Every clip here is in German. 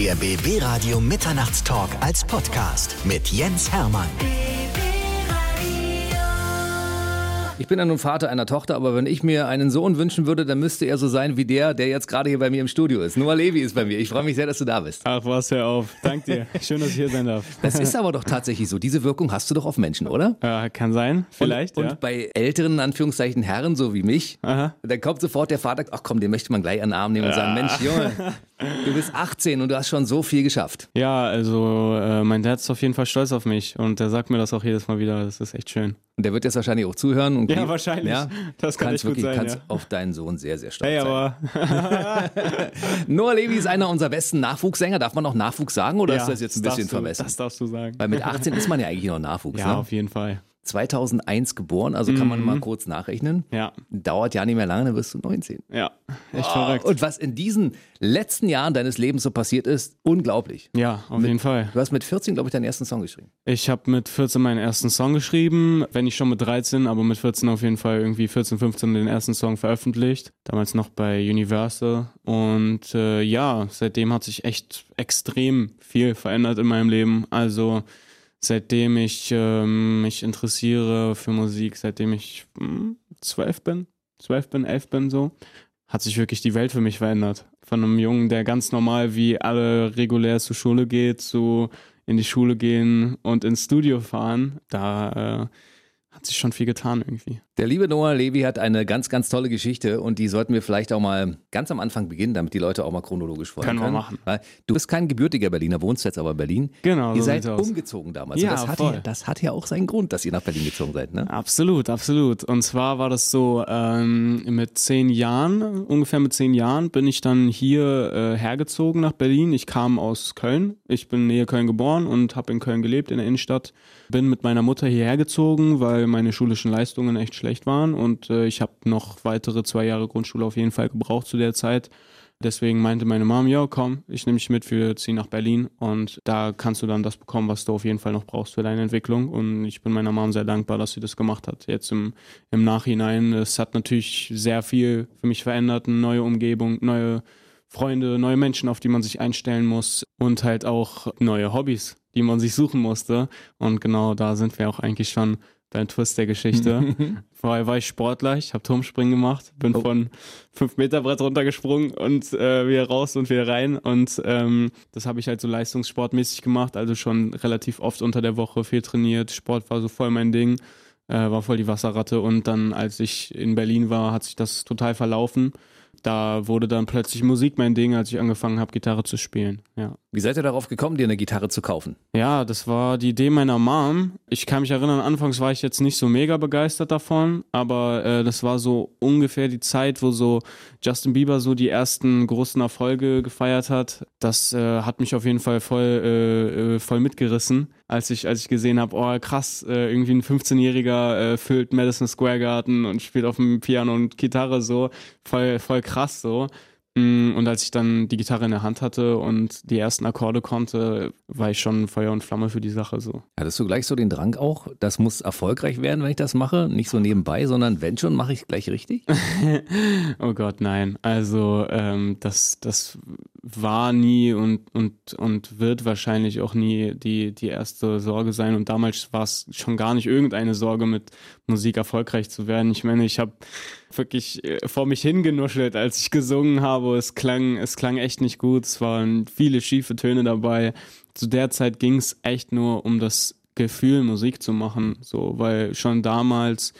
Der BB Radio Mitternachtstalk als Podcast mit Jens Hermann. Ich bin ja nun Vater einer Tochter, aber wenn ich mir einen Sohn wünschen würde, dann müsste er so sein wie der, der jetzt gerade hier bei mir im Studio ist. Noah Levi ist bei mir. Ich freue mich sehr, dass du da bist. Ach was, hör auf. Dank dir. Schön, dass ich hier sein darf. Das ist aber doch tatsächlich so. Diese Wirkung hast du doch auf Menschen, oder? Ja, kann sein. Vielleicht, und, ja. Und bei älteren, in Anführungszeichen, Herren, so wie mich, Aha. dann kommt sofort der Vater, ach komm, den möchte man gleich an den Arm nehmen und sagen, Mensch, Junge, du bist 18 und du hast schon so viel geschafft. Ja, also äh, mein Dad ist auf jeden Fall stolz auf mich und der sagt mir das auch jedes Mal wieder. Das ist echt schön. Und der wird jetzt wahrscheinlich auch zuhören. Und Ja, wahrscheinlich. Ja, Das kann kannst wirklich, sein, kannst ja. auf deinen Sohn sehr, sehr stolz Hey, sein. aber Noah Levi ist einer unserer besten Nachwuchssänger. Darf man noch Nachwuchs sagen oder ja, ist das jetzt ein bisschen du, vermessen? Das darfst du sagen. Weil mit 18 ist man ja eigentlich noch Nachwuchs. ja, ne? auf jeden Fall. 2001 geboren, also kann man mal kurz nachrechnen. Ja, Dauert ja nicht mehr lange, dann wirst du 19. ja. Echt verrückt. Und was in diesen letzten Jahren deines Lebens so passiert ist, unglaublich. ja, auf jeden Fall. Du hast mit 14, glaube ich, deinen ersten Song geschrieben. Ich habe mit 14 meinen ersten Song geschrieben, wenn nicht schon mit 13, aber mit 14 auf jeden Fall irgendwie 14, 15 den ersten Song veröffentlicht. Damals noch bei Universal. Und äh, ja, seitdem hat sich echt extrem viel verändert in meinem Leben. Also seitdem ich ähm, mich interessiere für Musik, seitdem ich hm, zwölf bin, zwölf bin, elf bin so, hat sich wirklich die Welt für mich verändert. Von einem Jungen, der ganz normal wie alle regulär zur Schule geht, zu in die Schule gehen und ins Studio fahren, da äh, hat sich schon viel getan irgendwie. Der liebe Noah Levi hat eine ganz, ganz tolle Geschichte und die sollten wir vielleicht auch mal ganz am Anfang beginnen, damit die Leute auch mal chronologisch folgen Können wir können. machen. Weil du bist kein gebürtiger Berliner, wohnst jetzt aber in Berlin. Genau, Ihr so seid aus. umgezogen damals. Ja, das hat, voll. ja, das hat ja auch seinen Grund, dass ihr nach Berlin gezogen seid, ne? Absolut, absolut. Und zwar war das so, ähm, mit zehn Jahren, ungefähr mit zehn Jahren, bin ich dann hier äh, hergezogen nach Berlin. Ich kam aus Köln. Ich bin nähe Köln geboren und habe in Köln gelebt, in der Innenstadt. Bin mit meiner Mutter hierher gezogen, weil meine schulischen Leistungen echt schlecht waren. Und äh, ich habe noch weitere zwei Jahre Grundschule auf jeden Fall gebraucht zu der Zeit. Deswegen meinte meine Mom, ja, komm, ich nehme dich mit, wir ziehen nach Berlin und da kannst du dann das bekommen, was du auf jeden Fall noch brauchst für deine Entwicklung. Und ich bin meiner Mom sehr dankbar, dass sie das gemacht hat. Jetzt im, im Nachhinein, es hat natürlich sehr viel für mich verändert, eine neue Umgebung, neue Freunde, neue Menschen, auf die man sich einstellen muss und halt auch neue Hobbys, die man sich suchen musste. Und genau da sind wir auch eigentlich schon beim Twist der Geschichte. Vorher war ich Sportler, ich habe Turmspringen gemacht, bin Oh. von 5 Meter Brett runtergesprungen und äh, wieder raus und wieder rein. Und ähm, das habe ich halt so leistungssportmäßig gemacht, also schon relativ oft unter der Woche viel trainiert. Sport war so voll mein Ding, äh, war voll die Wasserratte. Und dann, als ich in Berlin war, hat sich das total verlaufen. Da wurde dann plötzlich Musik mein Ding, als ich angefangen habe, Gitarre zu spielen. Ja. Wie seid ihr darauf gekommen, dir eine Gitarre zu kaufen? Ja, das war die Idee meiner Mom. Ich kann mich erinnern, anfangs war ich jetzt nicht so mega begeistert davon, aber äh, das war so ungefähr die Zeit, wo so Justin Bieber so die ersten großen Erfolge gefeiert hat. Das äh, hat mich auf jeden Fall voll, äh, äh, voll mitgerissen, als ich, als ich gesehen habe, oh krass, äh, irgendwie ein 15-Jähriger äh, füllt Madison Square Garden und spielt auf dem Piano und Gitarre so, voll, voll krass so. Mm, Und als ich dann die Gitarre in der Hand hatte und die ersten Akkorde konnte, war ich schon Feuer und Flamme für die Sache so. Hattest du gleich so den Drang auch, das muss erfolgreich werden, wenn ich das mache? Nicht so nebenbei, sondern wenn schon, mache ich gleich richtig? Oh Gott, nein. Also ähm, das, das war nie und, und, und wird wahrscheinlich auch nie die, die erste Sorge sein. Und damals war es schon gar nicht irgendeine Sorge, mit Musik erfolgreich zu werden. Ich meine, ich habe wirklich äh, vor mich hingenuschelt, als ich gesungen habe. Es klang, es klang echt nicht gut. Es waren viele schiefe Töne dabei. Zu der Zeit ging es echt nur um das Gefühl, Musik zu machen. So, weil schon damals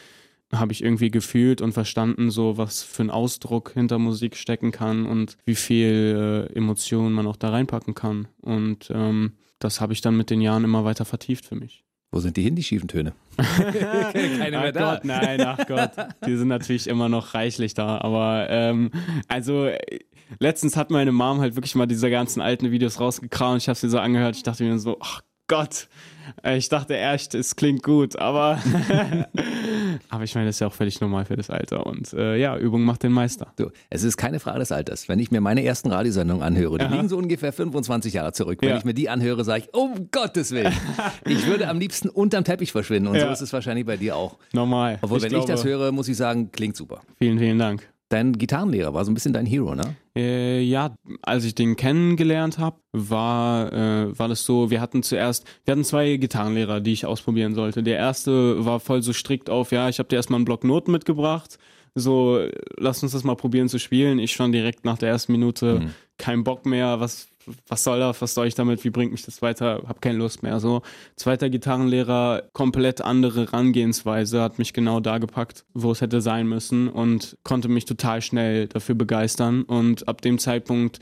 habe ich irgendwie gefühlt und verstanden, so was für ein Ausdruck hinter Musik stecken kann und wie viel äh, Emotionen man auch da reinpacken kann. Und ähm, das habe ich dann mit den Jahren immer weiter vertieft für mich. Wo sind die hin, die schiefen Töne? Keine mehr ach da. Gott, nein, ach Gott. Die sind natürlich immer noch reichlich da. Aber ähm, also äh, letztens hat meine Mom halt wirklich mal diese ganzen alten Videos rausgekramt. Ich habe sie so angehört. Ich dachte mir so, ach Gott. Äh, Ich dachte echt, es klingt gut, aber aber ich meine, das ist ja auch völlig normal für das Alter und äh, ja, Übung macht den Meister. So, es ist keine Frage des Alters. Wenn ich mir meine ersten Radiosendungen anhöre, die Aha. liegen so ungefähr 25 Jahre zurück. Wenn Ja. ich mir die anhöre, sage ich, um Gottes Willen. ich würde am liebsten unterm Teppich verschwinden. Und so Ja. ist es wahrscheinlich bei dir auch. Normal. Obwohl, wenn glaube, ich das höre, muss ich sagen, klingt super. Vielen, vielen Dank. Dein Gitarrenlehrer war so ein bisschen dein Hero, ne? Äh, ja, als ich den kennengelernt habe, war, äh, war das so, wir hatten zuerst, wir hatten zwei Gitarrenlehrer, die ich ausprobieren sollte. Der erste war voll so strikt auf, ja, ich habe dir erstmal einen Block Noten mitgebracht, so, lass uns das mal probieren zu spielen. Ich schon direkt nach der ersten Minute, mhm. kein Bock mehr, was, was soll das, was soll ich damit, wie bringt mich das weiter, hab keine Lust mehr. So, zweiter Gitarrenlehrer, komplett andere Herangehensweise, hat mich genau da gepackt, wo es hätte sein müssen und konnte mich total schnell dafür begeistern. Und ab dem Zeitpunkt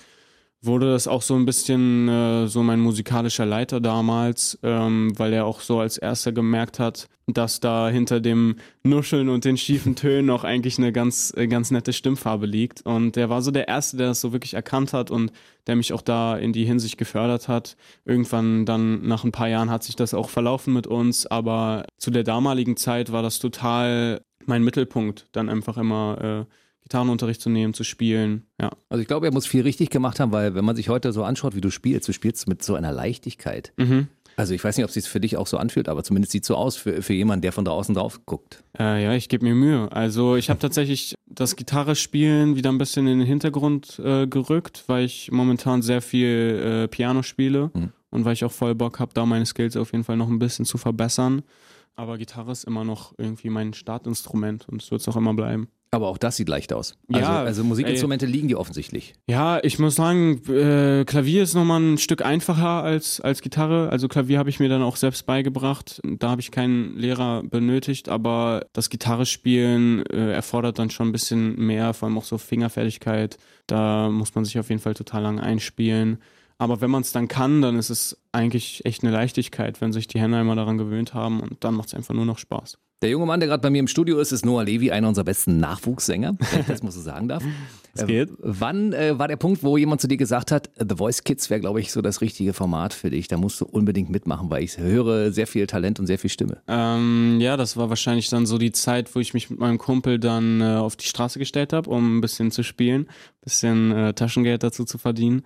wurde das auch so ein bisschen äh, so mein musikalischer Leiter damals, ähm, weil er auch so als erster gemerkt hat, dass da hinter dem Nuscheln und den schiefen Tönen auch eigentlich eine ganz, äh, ganz nette Stimmfarbe liegt. Und der war so der Erste, der das so wirklich erkannt hat und der mich auch da in die Hinsicht gefördert hat. Irgendwann dann nach ein paar Jahren hat sich das auch verlaufen mit uns, aber zu der damaligen Zeit war das total mein Mittelpunkt, dann einfach immer äh, Gitarrenunterricht zu nehmen, zu spielen. Ja. Also ich glaube, er muss viel richtig gemacht haben, weil wenn man sich heute so anschaut, wie du spielst, du spielst mit so einer Leichtigkeit. Mhm. Also ich weiß nicht, ob es sich für dich auch so anfühlt, aber zumindest sieht es so aus für, für jemanden, der von draußen drauf guckt. Äh, ja, ich gebe mir Mühe. Also ich habe tatsächlich das Gitarrespielen wieder ein bisschen in den Hintergrund äh, gerückt, weil ich momentan sehr viel äh, Piano spiele mhm. und weil ich auch voll Bock habe, da meine Skills auf jeden Fall noch ein bisschen zu verbessern. Aber Gitarre ist immer noch irgendwie mein Startinstrument und es wird es auch immer bleiben. Aber auch das sieht leicht aus. Also, ja, also Musikinstrumente ey, liegen dir offensichtlich. Ja, ich muss sagen, äh, Klavier ist nochmal ein Stück einfacher als, als Gitarre. Also Klavier habe ich mir dann auch selbst beigebracht. Da habe ich keinen Lehrer benötigt, aber das Gitarrespielen äh, erfordert dann schon ein bisschen mehr, vor allem auch so Fingerfertigkeit. Da muss man sich auf jeden Fall total lang einspielen. Aber wenn man es dann kann, dann ist es eigentlich echt eine Leichtigkeit, wenn sich die Hände einmal daran gewöhnt haben und dann macht es einfach nur noch Spaß. Der junge Mann, der gerade bei mir im Studio ist, ist Noah Levi, einer unserer besten Nachwuchssänger, wenn ich das mal so sagen darf. Es geht. Äh, wann äh, war der Punkt, wo jemand zu dir gesagt hat, The Voice Kids wäre, glaube ich, so das richtige Format für dich? Da musst du unbedingt mitmachen, weil ich höre sehr viel Talent und sehr viel Stimme. Ähm, ja, das war wahrscheinlich dann so die Zeit, wo ich mich mit meinem Kumpel dann äh, auf die Straße gestellt habe, um ein bisschen zu spielen, ein bisschen äh, Taschengeld dazu zu verdienen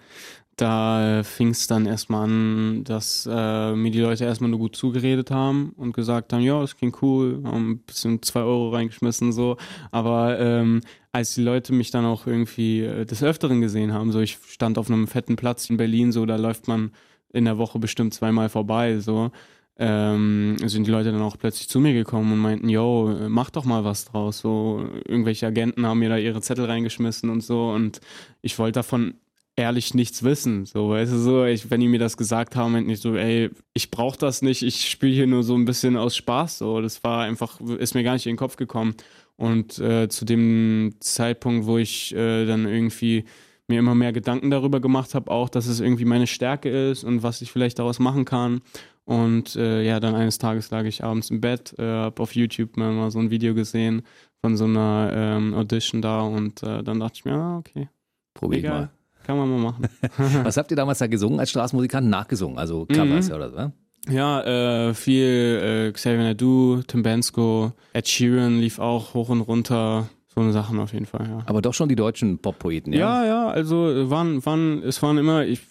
da äh, fing es dann erstmal an, dass äh, mir die Leute erstmal nur gut zugeredet haben und gesagt haben, ja, das klingt cool, haben ein bisschen zwei Euro reingeschmissen so. Aber ähm, als die Leute mich dann auch irgendwie äh, des Öfteren gesehen haben, so ich stand auf einem fetten Platz in Berlin, so da läuft man in der Woche bestimmt zweimal vorbei, so. Ähm, sind die Leute dann auch plötzlich zu mir gekommen und meinten, yo, mach doch mal was draus. So, irgendwelche Agenten haben mir da ihre Zettel reingeschmissen und so. Und ich wollte davon ehrlich nichts wissen. So, weißt du, so, ich, wenn die mir das gesagt haben, meinte ich so, ey, ich brauch das nicht, ich spiele hier nur so ein bisschen aus Spaß. So, das war einfach, ist mir gar nicht in den Kopf gekommen. Und äh, zu dem Zeitpunkt, wo ich äh, dann irgendwie mir immer mehr Gedanken darüber gemacht habe, auch, dass es irgendwie meine Stärke ist und was ich vielleicht daraus machen kann. Und äh, ja, dann eines Tages lag ich abends im Bett, äh, habe auf YouTube mal so ein Video gesehen von so einer ähm, Audition da und äh, dann dachte ich mir, ah, okay. Probier ich mal. Kann man mal machen. Was habt ihr damals da gesungen als Straßenmusikant? Nachgesungen, also Covers mhm. oder so, ne? Ja, äh, viel äh, Xavier Nadu, Tim Bensko, Ed Sheeran lief auch hoch und runter. So eine Sachen auf jeden Fall, ja. Aber doch schon die deutschen Pop-Poeten, ja? Ja, ja, also waren, waren, es waren immer, ich,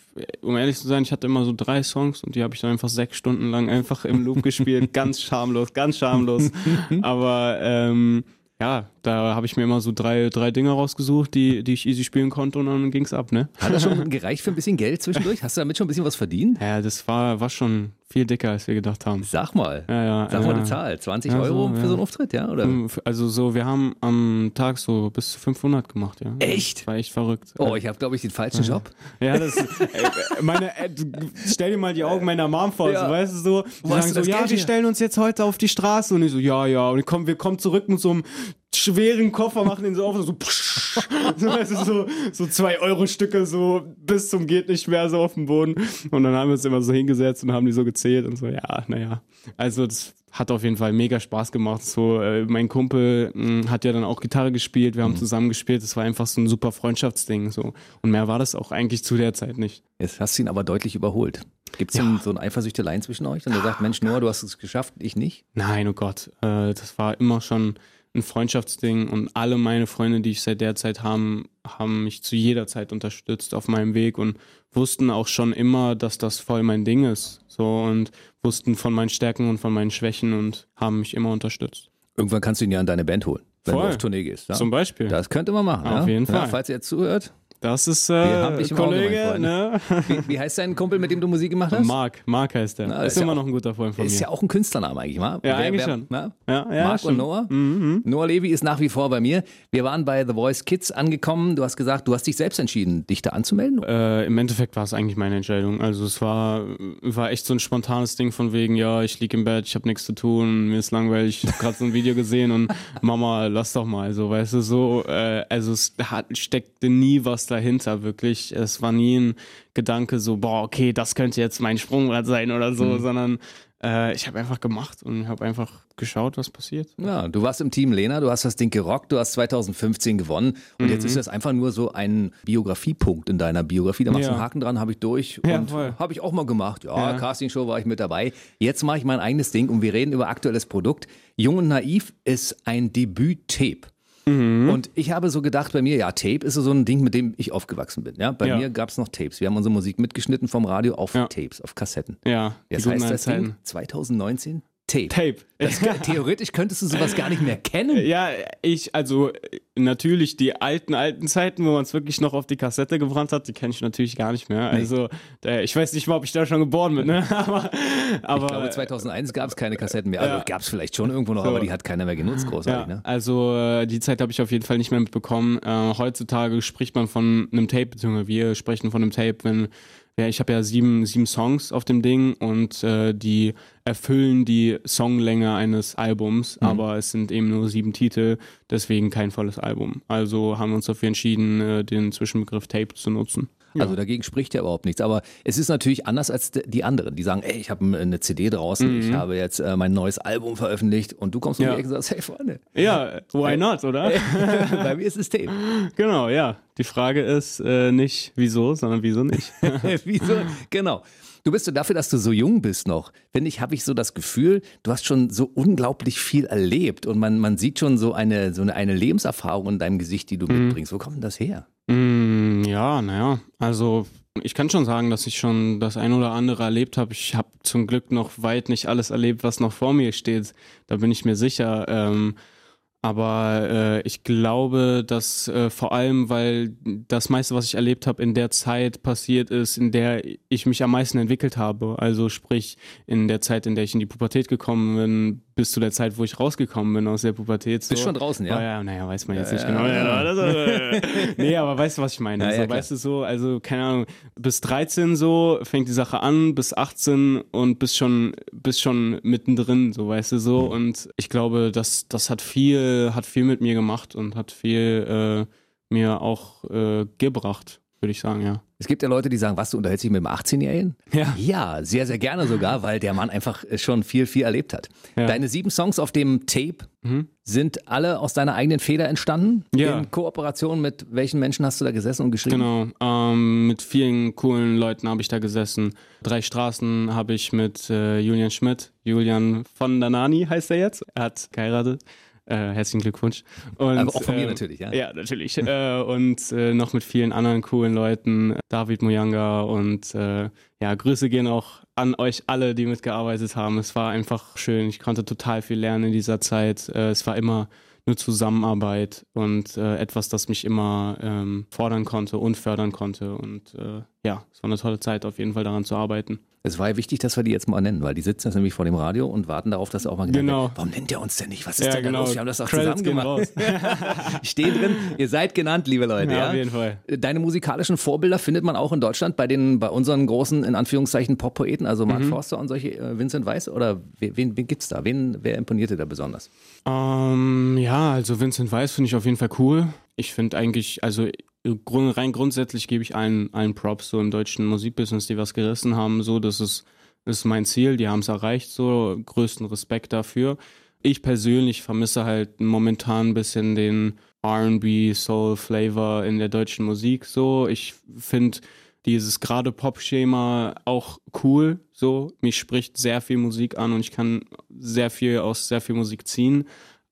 um ehrlich zu sein, ich hatte immer so drei Songs und die habe ich dann einfach sechs Stunden lang einfach im Loop gespielt. ganz schamlos, ganz schamlos. Aber ähm, ja, da habe ich mir immer so drei, drei Dinge rausgesucht, die, die ich easy spielen konnte und dann ging es ab, ne? Hat das schon gereicht für ein bisschen Geld zwischendurch? Hast du damit schon ein bisschen was verdient? Ja, das war, war schon viel dicker, als wir gedacht haben. Sag mal. Ja, ja, Sag mal eine Zahl. 20 also, Euro für so einen Auftritt, ja? Oder? Also so, wir haben am Tag so bis zu 500 gemacht, ja. Echt? Das war echt verrückt. Oh, ich habe, glaube ich, den falschen Job. Ja, das, ey, meine, ey, stell dir mal die Augen meiner Mom vor, ja. so, weißt du, so, die sagen so, ja, wir stellen uns jetzt heute auf die Straße und ich so, ja, ja, und komm, wir kommen zurück mit so einem schweren Koffer, machen den so auf, so, so, so, so zwei Euro Stücke so bis zum geht nicht mehr so auf dem Boden. Und dann haben wir uns immer so hingesetzt und haben die so gezählt und so, ja, naja. Also das hat auf jeden Fall mega Spaß gemacht. So, äh, mein Kumpel mh, hm, hat ja dann auch Gitarre gespielt, wir haben mhm. zusammen gespielt. Das war einfach so ein super Freundschaftsding. So. Und mehr war das auch eigentlich zu der Zeit nicht. Jetzt hast du ihn aber deutlich überholt. Gibt es ja. so ein Eifersüchtelein zwischen euch? Und er sagt, Mensch, Noah, du hast es geschafft, ich nicht? Nein, oh Gott. Äh, das war immer schon ein Freundschaftsding und alle meine Freunde, die ich seit der Zeit haben, haben mich zu jeder Zeit unterstützt auf meinem Weg und wussten auch schon immer, dass das voll mein Ding ist. So und wussten von meinen Stärken und von meinen Schwächen und haben mich immer unterstützt. Irgendwann kannst du ihn ja in deine Band holen, wenn voll. du auf Tournee gehst. Ja? Zum Beispiel. Das könnte man machen. Auf ja? jeden Fall. Ja, falls ihr jetzt zuhört, Das ist äh, Kollege, ne? Wie, wie, heißt dein Kumpel, mit dem du Musik gemacht hast? Mark, Mark heißt der. Na, ist, ist immer ja noch ein guter Freund von mir. Ist ja auch ein Künstlername eigentlich, mal. Ja, wer, eigentlich wer, schon. Ja, ja, Mark und Noah. Mhm. Noah Levi ist nach wie vor bei mir. Wir waren bei The Voice Kids angekommen. Du hast gesagt, du hast dich selbst entschieden, dich da anzumelden? Äh, Im Endeffekt war es eigentlich meine Entscheidung. Also es war, war echt so ein spontanes Ding von wegen, ja, ich liege im Bett, ich habe nichts zu tun, mir ist langweilig, ich habe gerade so ein Video gesehen und Mama, lass doch mal, so, weißt du, so, äh, also es hat, steckte nie was dahinter, wirklich. Es war nie ein Gedanke so, boah, okay, das könnte jetzt mein Sprungbrett sein oder so, mhm. sondern äh, ich habe einfach gemacht und habe einfach geschaut, was passiert. Ja, du warst im Team Lena, du hast das Ding gerockt, du hast 2015 gewonnen und mhm. jetzt ist das einfach nur so ein Biografiepunkt in deiner Biografie. Da machst du ja. einen Haken dran, habe ich durch ja, und habe ich auch mal gemacht. Ja, ja. Castingshow war ich mit dabei. Jetzt mache ich mein eigenes Ding und wir reden über aktuelles Produkt. Jung und Naiv ist ein Debüt-Tape. Mhm. Und ich habe so gedacht bei mir, ja, Tape ist so ein Ding, mit dem ich aufgewachsen bin. Ja? Bei ja. mir gab es noch Tapes. Wir haben unsere Musik mitgeschnitten vom Radio auf ja. Tapes, auf Kassetten. Ja. Jetzt heißt das Ding 2019 Tape. Tape. Das, theoretisch könntest du sowas gar nicht mehr kennen. Ja, ich, also natürlich die alten, alten Zeiten, wo man es wirklich noch auf die Kassette gebrannt hat, die kenne ich natürlich gar nicht mehr. Nee. Also ich weiß nicht mal, ob ich da schon geboren bin. Ne? aber, aber, ich glaube, 2001 gab es keine Kassetten mehr. Also ja. gab es vielleicht schon irgendwo noch, so. aber die hat keiner mehr genutzt, großartig. Ja, ne? Also äh, die Zeit habe ich auf jeden Fall nicht mehr mitbekommen. Äh, heutzutage spricht man von einem Tape, beziehungsweise wir sprechen von einem Tape, wenn ja, ich habe ja sieben, sieben Songs auf dem Ding und äh, die erfüllen die Songlänge eines Albums, mhm. aber es sind eben nur sieben Titel, deswegen kein volles Album. Also haben wir uns dafür entschieden, äh, den Zwischenbegriff Tape zu nutzen. Ja. Also dagegen spricht ja überhaupt nichts. Aber es ist natürlich anders als die anderen, die sagen, ey, ich habe eine CD draußen, mhm. ich habe jetzt äh, mein neues Album veröffentlicht und du kommst um ja. die Ecke und sagst, hey Freunde. Ja, why not, oder? Bei mir ist es Tape. Genau, ja. Die Frage ist äh, nicht wieso, sondern wieso nicht. wieso? Genau. Du bist so dafür, dass du so jung bist noch, finde ich, habe ich so das Gefühl, du hast schon so unglaublich viel erlebt und man, man sieht schon so eine, so eine, eine Lebenserfahrung in deinem Gesicht, die du mhm. mitbringst. Wo kommt denn das her? Mm, ja, naja, also ich kann schon sagen, dass ich schon das ein oder andere erlebt habe. Ich habe zum Glück noch weit nicht alles erlebt, was noch vor mir steht. Da bin ich mir sicher. Ähm, aber äh, ich glaube, dass äh, vor allem, weil das meiste, was ich erlebt habe, in der Zeit passiert ist, in der ich mich am meisten entwickelt habe. Also sprich, in der Zeit, in der ich in die Pubertät gekommen bin, bis zu der Zeit, wo ich rausgekommen bin aus der Pubertät. So. Bist schon draußen, ja? Oh, ja, naja, weiß man jetzt ja, nicht genau. Ja, ja. nee, aber weißt du, was ich meine? Ja, so, weißt du so, also keine Ahnung, bis 13 so fängt die Sache an, bis 18 und bis schon, bis schon mittendrin, so weißt du so. Mhm. Und ich glaube, das, das hat viel, hat viel mit mir gemacht und hat viel äh, mir auch äh, gebracht würde ich sagen, ja. Es gibt ja Leute, die sagen, was, du unterhältst dich mit einem 18-Jährigen? Ja. Ja, sehr, sehr gerne sogar, weil der Mann einfach schon viel, viel erlebt hat. Ja. Deine sieben Songs auf dem Tape mhm. sind alle aus deiner eigenen Feder entstanden? Ja. In Kooperation mit welchen Menschen hast du da gesessen und geschrieben? Genau, ähm, mit vielen coolen Leuten habe ich da gesessen. Drei Straßen habe ich mit äh, Julian Schmidt, Julian von Danani heißt er jetzt. Er hat geheiratet. Äh, herzlichen Glückwunsch. Und, Aber auch von mir äh, natürlich, ja. Ja, natürlich. äh, und äh, noch mit vielen anderen coolen Leuten. David Muyanga und ja, Grüße gehen auch an euch alle, die mitgearbeitet haben. Es war einfach schön. Ich konnte total viel lernen in dieser Zeit. Es war immer eine Zusammenarbeit und äh, etwas, das mich immer ähm, fordern konnte und fördern konnte. Und äh, ja, es war eine tolle Zeit, auf jeden Fall daran zu arbeiten. Es war ja wichtig, dass wir die jetzt mal nennen, weil die sitzen jetzt nämlich vor dem Radio und warten darauf, dass er auch mal gesagt genau. Warum nennt er uns denn nicht? Was ist ja, denn genau. los? Wir haben das doch zusammen gemacht. ich stehe drin. Ihr seid genannt, liebe Leute. Ja, ja, auf jeden Fall. Deine musikalischen Vorbilder findet man auch in Deutschland bei den, bei unseren großen, in Anführungszeichen, Pop-Poeten, also Mark mhm. Forster und solche, äh, Vincent Weiss oder wen, wen gibt's da? Wen, wer imponierte da besonders? Um, ähm, ja, also Vincent Weiss finde ich auf jeden Fall cool. Ich finde eigentlich, also rein grundsätzlich gebe ich allen, allen Props so im deutschen Musikbusiness, die was gerissen haben, so, dass es das ist mein Ziel, die haben es erreicht, so größten Respekt dafür. Ich persönlich vermisse halt momentan ein bisschen den RB, Soul Flavor in der deutschen Musik. So, ich finde dieses gerade Pop-Schema auch cool. So, mich spricht sehr viel Musik an und ich kann sehr viel aus sehr viel Musik ziehen.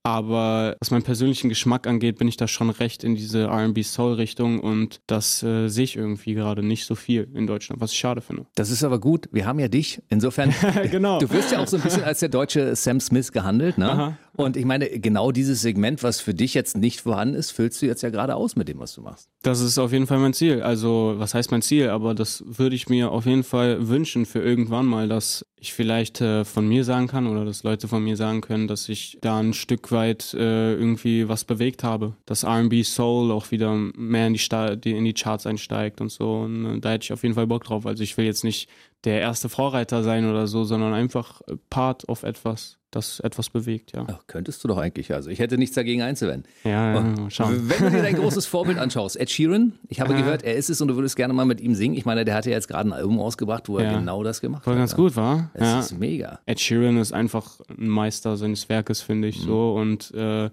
Aber was meinen persönlichen Geschmack angeht, bin ich da schon recht in diese RB-Soul-Richtung und das äh, sehe ich irgendwie gerade nicht so viel in Deutschland, was ich schade finde. Das ist aber gut. Wir haben ja dich. Insofern, genau. du wirst ja auch so ein bisschen als der deutsche Sam Smith gehandelt. Ne? Und ich meine, genau dieses Segment, was für dich jetzt nicht vorhanden ist, füllst du jetzt ja gerade aus mit dem, was du machst. Das ist auf jeden Fall mein Ziel. Also, was heißt mein Ziel? Aber das würde ich mir auf jeden Fall wünschen für irgendwann mal, dass ich vielleicht äh, von mir sagen kann oder dass Leute von mir sagen können, dass ich da ein Stück weit äh, irgendwie was bewegt habe. Dass RB Soul auch wieder mehr in die, Sta die, in die Charts einsteigt und so. Und äh, da hätte ich auf jeden Fall Bock drauf. Also ich will jetzt nicht der erste Vorreiter sein oder so, sondern einfach Part of etwas das etwas bewegt, ja. Ach, könntest du doch eigentlich. Also ich hätte nichts dagegen einzuwenden. Ja, ja schauen. Wenn du dir dein großes Vorbild anschaust, Ed Sheeran, ich habe ja. gehört, er ist es und du würdest gerne mal mit ihm singen. Ich meine, der hat ja jetzt gerade ein Album ausgebracht, wo er genau das gemacht Voll hat. Voll ganz gut, war. Das ja. ist mega. Ed Sheeran ist einfach ein Meister seines Werkes, finde ich mhm. so. Und äh,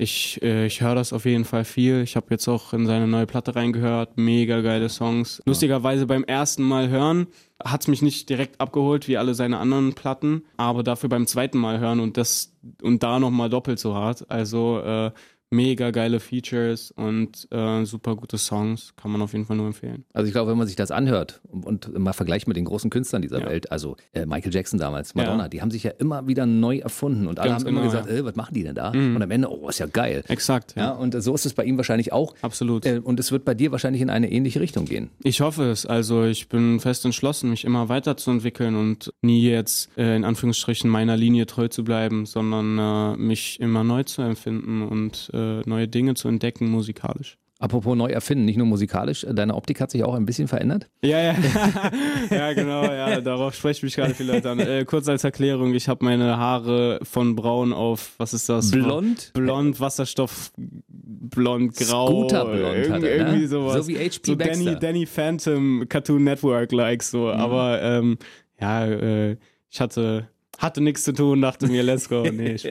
ich, äh, ich höre das auf jeden Fall viel. Ich habe jetzt auch in seine neue Platte reingehört. Mega geile Songs. Lustigerweise beim ersten Mal hören hat es mich nicht direkt abgeholt wie alle seine anderen Platten, aber dafür beim zweiten Mal hören und das und da nochmal doppelt so hart. Also äh, mega geile Features und äh, super gute Songs. Kann man auf jeden Fall nur empfehlen. Also ich glaube, wenn man sich das anhört und, und mal vergleicht mit den großen Künstlern dieser ja. Welt, also äh, Michael Jackson damals, Madonna, ja. die haben sich ja immer wieder neu erfunden und alle Ganz haben genau, immer gesagt, ja. äh, was machen die denn da? Mhm. Und am Ende, oh, ist ja geil. Exakt. Ja. und so ist es bei ihm wahrscheinlich auch. Absolut. Äh, und es wird bei dir wahrscheinlich in eine ähnliche Richtung gehen. Ich hoffe es. Also ich bin fest entschlossen, mich immer weiterzuentwickeln und nie jetzt äh, in Anführungsstrichen meiner Linie treu zu bleiben, sondern äh, mich immer neu zu empfinden und äh, neue Dinge zu entdecken musikalisch. Apropos neu erfinden, nicht nur musikalisch, deine Optik hat sich auch ein bisschen verändert? Ja, ja, ja, genau, ja, darauf sprechen mich gerade viele Leute an. Äh, kurz als Erklärung, ich habe meine Haare von braun auf, was ist das? Blond? Blond, Wasserstoff, blond, grau. Scooterblond Irg hat er, ne? Irgendwie sowas. So wie HP so Baxter. Danny, Danny Phantom, Cartoon Network-like so, mhm. aber ähm, ja, äh, ich hatte hatte nichts zu tun, dachte mir, let's go. Nee, ich,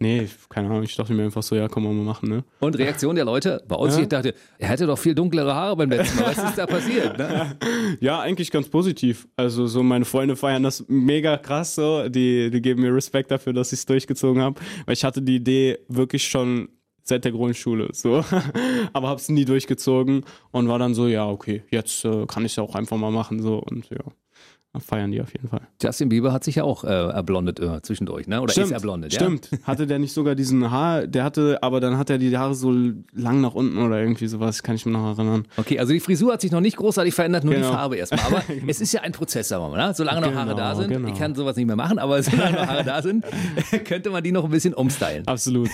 nee, keine Ahnung, ich dachte mir einfach so, ja, komm, mal machen, ne? Und Reaktion der Leute bei uns, ja. ich dachte, er hätte doch viel dunklere Haare beim letzten Mal. Was ist da passiert? Ne? Ja, eigentlich ganz positiv. Also so meine Freunde feiern das mega krass so. Die, die geben mir Respekt dafür, dass ich es durchgezogen habe. Weil ich hatte die Idee wirklich schon seit der Grundschule, so. Aber hab's nie durchgezogen und war dann so, ja, okay, jetzt äh, kann ich es ja auch einfach mal machen, so. Und ja feiern die auf jeden Fall. Justin Bieber hat sich ja auch äh, erblondet äh, zwischendurch, ne? Oder stimmt, ist erblondet, ja? Stimmt. Hatte der nicht sogar diesen Haar, der hatte, aber dann hat er die Haare so lang nach unten oder irgendwie sowas, kann ich mir noch erinnern. Okay, also die Frisur hat sich noch nicht großartig verändert, nur genau. die Farbe erstmal. Aber genau. es ist ja ein Prozess, sagen wir mal, ne? Solange noch genau, Haare da sind, genau. ich kann sowas nicht mehr machen, aber solange noch Haare da sind, könnte man die noch ein bisschen umstylen. Absolut.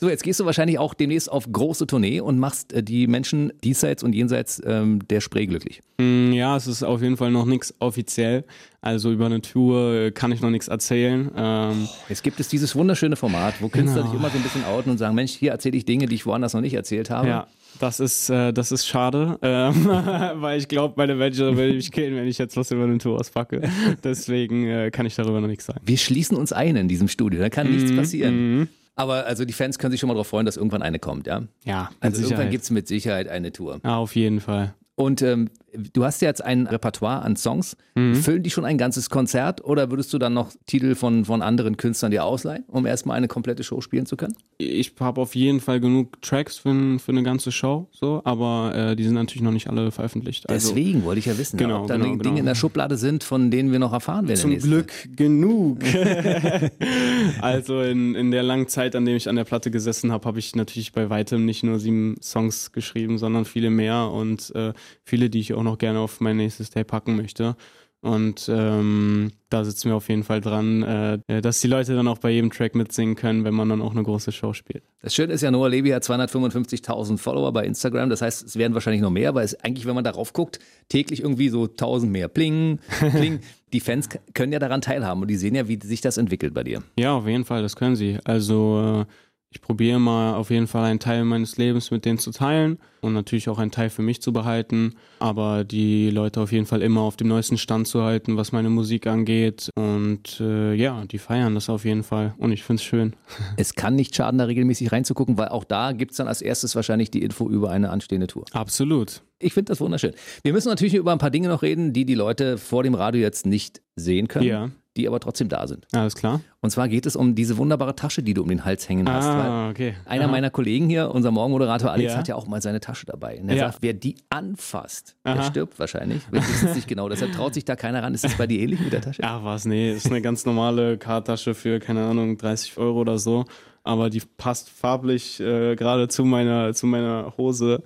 So, jetzt gehst du wahrscheinlich auch demnächst auf große Tournee und machst äh, die Menschen diesseits und jenseits ähm, der Spree glücklich. Mm, ja, es ist auf jeden Fall noch nichts offiziell. Also über eine Tour äh, kann ich noch nichts erzählen. Ähm, Jetzt gibt es dieses wunderschöne Format, wo Künstler genau. sich immer so ein bisschen outen und sagen, Mensch, hier erzähle ich Dinge, die ich woanders noch nicht erzählt habe. Ja. Das ist, äh, das ist schade, ähm, weil ich glaube, meine Manager will mich killen, wenn ich jetzt was über eine Tour auspacke. Deswegen äh, kann ich darüber noch nichts sagen. Wir schließen uns ein in diesem Studio, da kann mm, nichts mhm, passieren. Mm. Aber also die Fans können sich schon mal darauf freuen, dass irgendwann eine kommt, ja? Ja. Also irgendwann gibt es mit Sicherheit eine Tour. Ja, auf jeden Fall. Und ähm, du hast ja jetzt ein Repertoire an Songs. Mhm. Füllen die schon ein ganzes Konzert oder würdest du dann noch Titel von, von anderen Künstlern dir ausleihen, um erstmal eine komplette Show spielen zu können? Ich habe auf jeden Fall genug Tracks für, für eine ganze Show, so, aber äh, die sind natürlich noch nicht alle veröffentlicht. Also, Deswegen wollte ich ja wissen, genau, ob da genau, Dinge genau. in der Schublade sind, von denen wir noch erfahren werden. Zum Glück genug. also in, in der langen Zeit, an der ich an der Platte gesessen habe, habe ich natürlich bei weitem nicht nur sieben Songs geschrieben, sondern viele mehr und äh, viele, die ich auch noch gerne auf mein nächstes Tape packen möchte. Und ähm, da sitzen wir auf jeden Fall dran, äh, dass die Leute dann auch bei jedem Track mitsingen können, wenn man dann auch eine große Show spielt. Das Schöne ist ja, Noah Levy hat 255.000 Follower bei Instagram. Das heißt, es werden wahrscheinlich noch mehr, weil es eigentlich, wenn man darauf guckt, täglich irgendwie so 1000 mehr. Pling, pling. die Fans können ja daran teilhaben und die sehen ja, wie sich das entwickelt bei dir. Ja, auf jeden Fall, das können sie. Also äh, ich probiere mal auf jeden Fall einen Teil meines Lebens mit denen zu teilen und natürlich auch einen Teil für mich zu behalten, aber die Leute auf jeden Fall immer auf dem neuesten Stand zu halten, was meine Musik angeht. Und äh, ja, die feiern das auf jeden Fall und ich finde es schön. Es kann nicht schaden, da regelmäßig reinzugucken, weil auch da gibt es dann als erstes wahrscheinlich die Info über eine anstehende Tour. Absolut. Ich finde das wunderschön. Wir müssen natürlich über ein paar Dinge noch reden, die die Leute vor dem Radio jetzt nicht sehen können. Ja die aber trotzdem da sind. Alles klar. Und zwar geht es um diese wunderbare Tasche, die du um den Hals hängen hast. Ah, okay. Einer Aha. meiner Kollegen hier, unser Morgenmoderator Alex, ja. hat ja auch mal seine Tasche dabei. Und er ja. sagt, wer die anfasst, Aha. der stirbt wahrscheinlich. Wir wissen es nicht genau, deshalb traut sich da keiner ran. Ist das bei dir ähnlich mit der Tasche? Ach was, nee, das ist eine ganz normale Kartasche für, keine Ahnung, 30 Euro oder so. Aber die passt farblich äh, gerade zu meiner, zu meiner Hose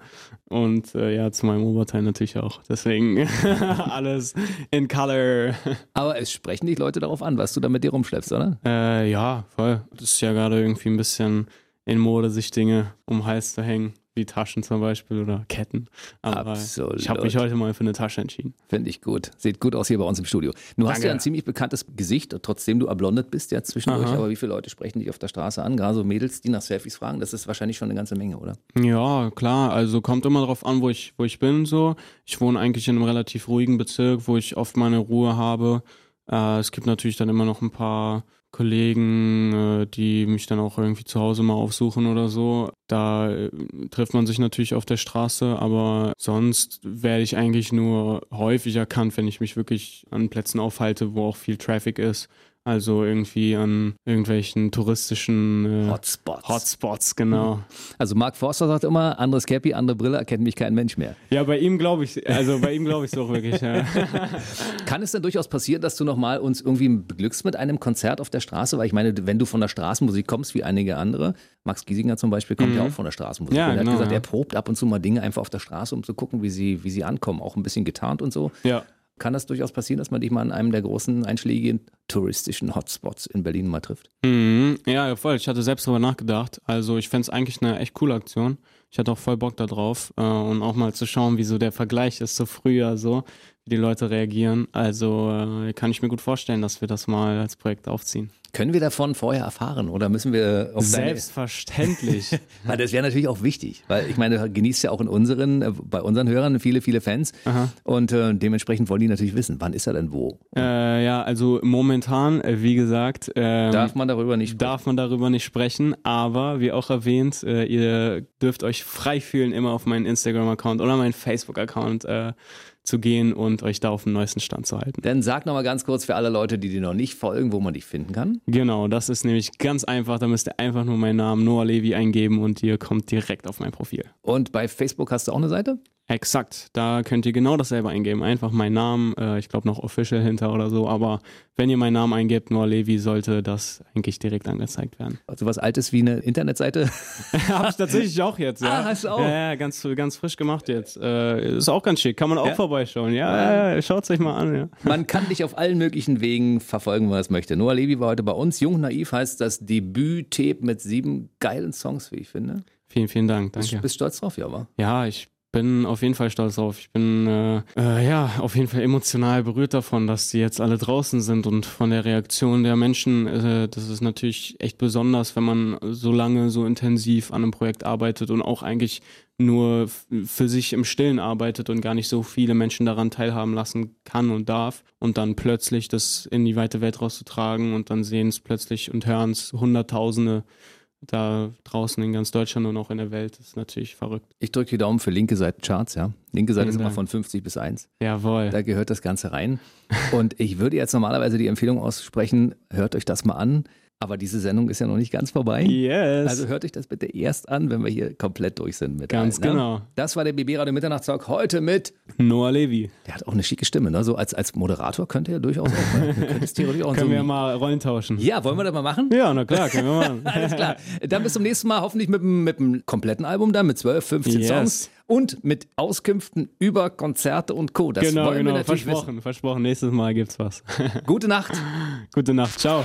und äh, ja, zu meinem Oberteil natürlich auch. Deswegen alles in Color. Aber es sprechen dich Leute darauf an, was du da mit dir rumschleppst, oder? Äh, ja, voll. Das ist ja gerade irgendwie ein bisschen in Mode, sich Dinge um den Hals zu hängen wie Taschen zum Beispiel oder Ketten. Aber Absolut. ich habe mich heute mal für eine Tasche entschieden. Finde ich gut. Sieht gut aus hier bei uns im Studio. Du hast ja ein ziemlich bekanntes Gesicht, trotzdem du ablondet bist ja zwischendurch. Aha. Aber wie viele Leute sprechen dich auf der Straße an? Gerade so Mädels, die nach Selfies fragen, das ist wahrscheinlich schon eine ganze Menge, oder? Ja, klar. Also kommt immer darauf an, wo ich, wo ich bin. So. Ich wohne eigentlich in einem relativ ruhigen Bezirk, wo ich oft meine Ruhe habe. Äh, es gibt natürlich dann immer noch ein paar Kollegen, äh, die mich dann auch irgendwie zu Hause mal aufsuchen oder so. Da äh, trifft man sich natürlich auf der Straße, aber sonst werde ich eigentlich nur häufig erkannt, wenn ich mich wirklich an Plätzen aufhalte, wo auch viel Traffic ist. Also irgendwie an irgendwelchen touristischen äh, Hotspots. Hotspots, genau. Also Mark Forster sagt immer, anderes Cappy, andere Brille, erkennt mich kein Mensch mehr. Ja, bei ihm glaube ich, also bei ihm glaube ich es auch wirklich. Ja. Kann es denn durchaus passieren, dass du nochmal uns irgendwie beglückst mit einem Konzert auf der Straße? Weil ich meine, wenn du von der Straßenmusik kommst, wie einige andere, Max Giesinger zum Beispiel kommt mhm. ja auch von der Straßenmusik. Ja, und er genau, hat gesagt, ja. er probt ab und zu mal Dinge einfach auf der Straße, um zu gucken, wie sie, wie sie ankommen. Auch ein bisschen getarnt und so. Ja kann das durchaus passieren, dass man dich mal an einem der großen einschlägigen touristischen Hotspots in Berlin mal trifft. Mhm. Ja, voll. Ich hatte selbst darüber nachgedacht. Also ich fände es eigentlich eine echt coole Aktion. Ich hatte auch voll Bock darauf äh, und auch mal zu schauen, wie so der Vergleich ist zu früher so, wie die Leute reagieren. Also äh, kann ich mir gut vorstellen, dass wir das mal als Projekt aufziehen. Können wir davon vorher erfahren oder müssen wir auf Selbstverständlich. weil das wäre natürlich auch wichtig, weil ich meine, genießt ja auch in unseren, äh, bei unseren Hörern viele, viele Fans Aha. und äh, dementsprechend wollen die natürlich wissen, wann ist er denn wo? Äh, ja, also momentan, äh, wie gesagt, ähm, darf man darüber nicht sprechen. Darf man darüber nicht sprechen, aber wie auch erwähnt, äh, ihr dürft euch frei fühlen, immer auf meinen Instagram-Account oder meinen Facebook-Account zu gehen und euch da auf dem neuesten Stand zu halten. Dann sag nochmal ganz kurz für alle Leute, die dir noch nicht folgen, wo man dich finden kann. Genau, das ist nämlich ganz einfach. Da müsst ihr einfach nur meinen Namen Noah Levi eingeben und ihr kommt direkt auf mein Profil. Und bei Facebook hast du auch eine Seite? Exakt, da könnt ihr genau dasselbe eingeben. Einfach meinen Namen, äh, ich glaube noch Official hinter oder so, aber wenn ihr meinen Namen eingebt, Noah Levi, sollte das eigentlich direkt angezeigt werden. Also was Altes wie eine Internetseite? Habe ich tatsächlich auch jetzt, ja. Ah, hast du auch? Ja, ja ganz, ganz frisch gemacht jetzt. Äh, ist auch ganz schick, kann man auch ja? vorbeischauen. Ja, ja, schaut es euch mal an. Ja. Man kann dich auf allen möglichen Wegen verfolgen, wenn man es möchte. Noah Levi war heute bei uns. Jung Naiv heißt das Debüt-Tape mit sieben geilen Songs, wie ich finde. Vielen, vielen Dank. Danke. Bist, bist stolz drauf, ja, aber? Ja, ich bin auf jeden Fall stolz drauf. Ich bin äh, äh, ja auf jeden Fall emotional berührt davon, dass die jetzt alle draußen sind und von der Reaktion der Menschen. Äh, das ist natürlich echt besonders, wenn man so lange so intensiv an einem Projekt arbeitet und auch eigentlich nur für sich im Stillen arbeitet und gar nicht so viele Menschen daran teilhaben lassen kann und darf und dann plötzlich das in die weite Welt rauszutragen und dann sehen es plötzlich und hören es Hunderttausende da draußen in ganz Deutschland und auch in der Welt. Das ist natürlich verrückt. Ich drücke die Daumen für linke Seitencharts, ja. Linke Seite ist immer von 50 bis 1. Jawohl. Da gehört das Ganze rein. Und ich würde jetzt normalerweise die Empfehlung aussprechen, hört euch das mal an. Aber diese Sendung ist ja noch nicht ganz vorbei. Yes. Also hört euch das bitte erst an, wenn wir hier komplett durch sind mit Ganz allen, ne? genau. Das war der BB Radio Mitternachtstalk heute mit Noah Levi. Der hat auch eine schicke Stimme, ne? So als, als Moderator könnte er durchaus auch. Ne? Können so wir ja mal Rollen tauschen. Ja, wollen wir das mal machen? Ja, na klar, können wir machen. Alles klar. Dann bis zum nächsten Mal, hoffentlich mit, mit einem kompletten Album dann, mit 12, 15 yes. Songs und mit Auskünften über Konzerte und Co. Das genau, wollen genau. wir natürlich versprochen, wissen. versprochen. Nächstes Mal gibt's was. Gute Nacht. Gute Nacht. Ciao.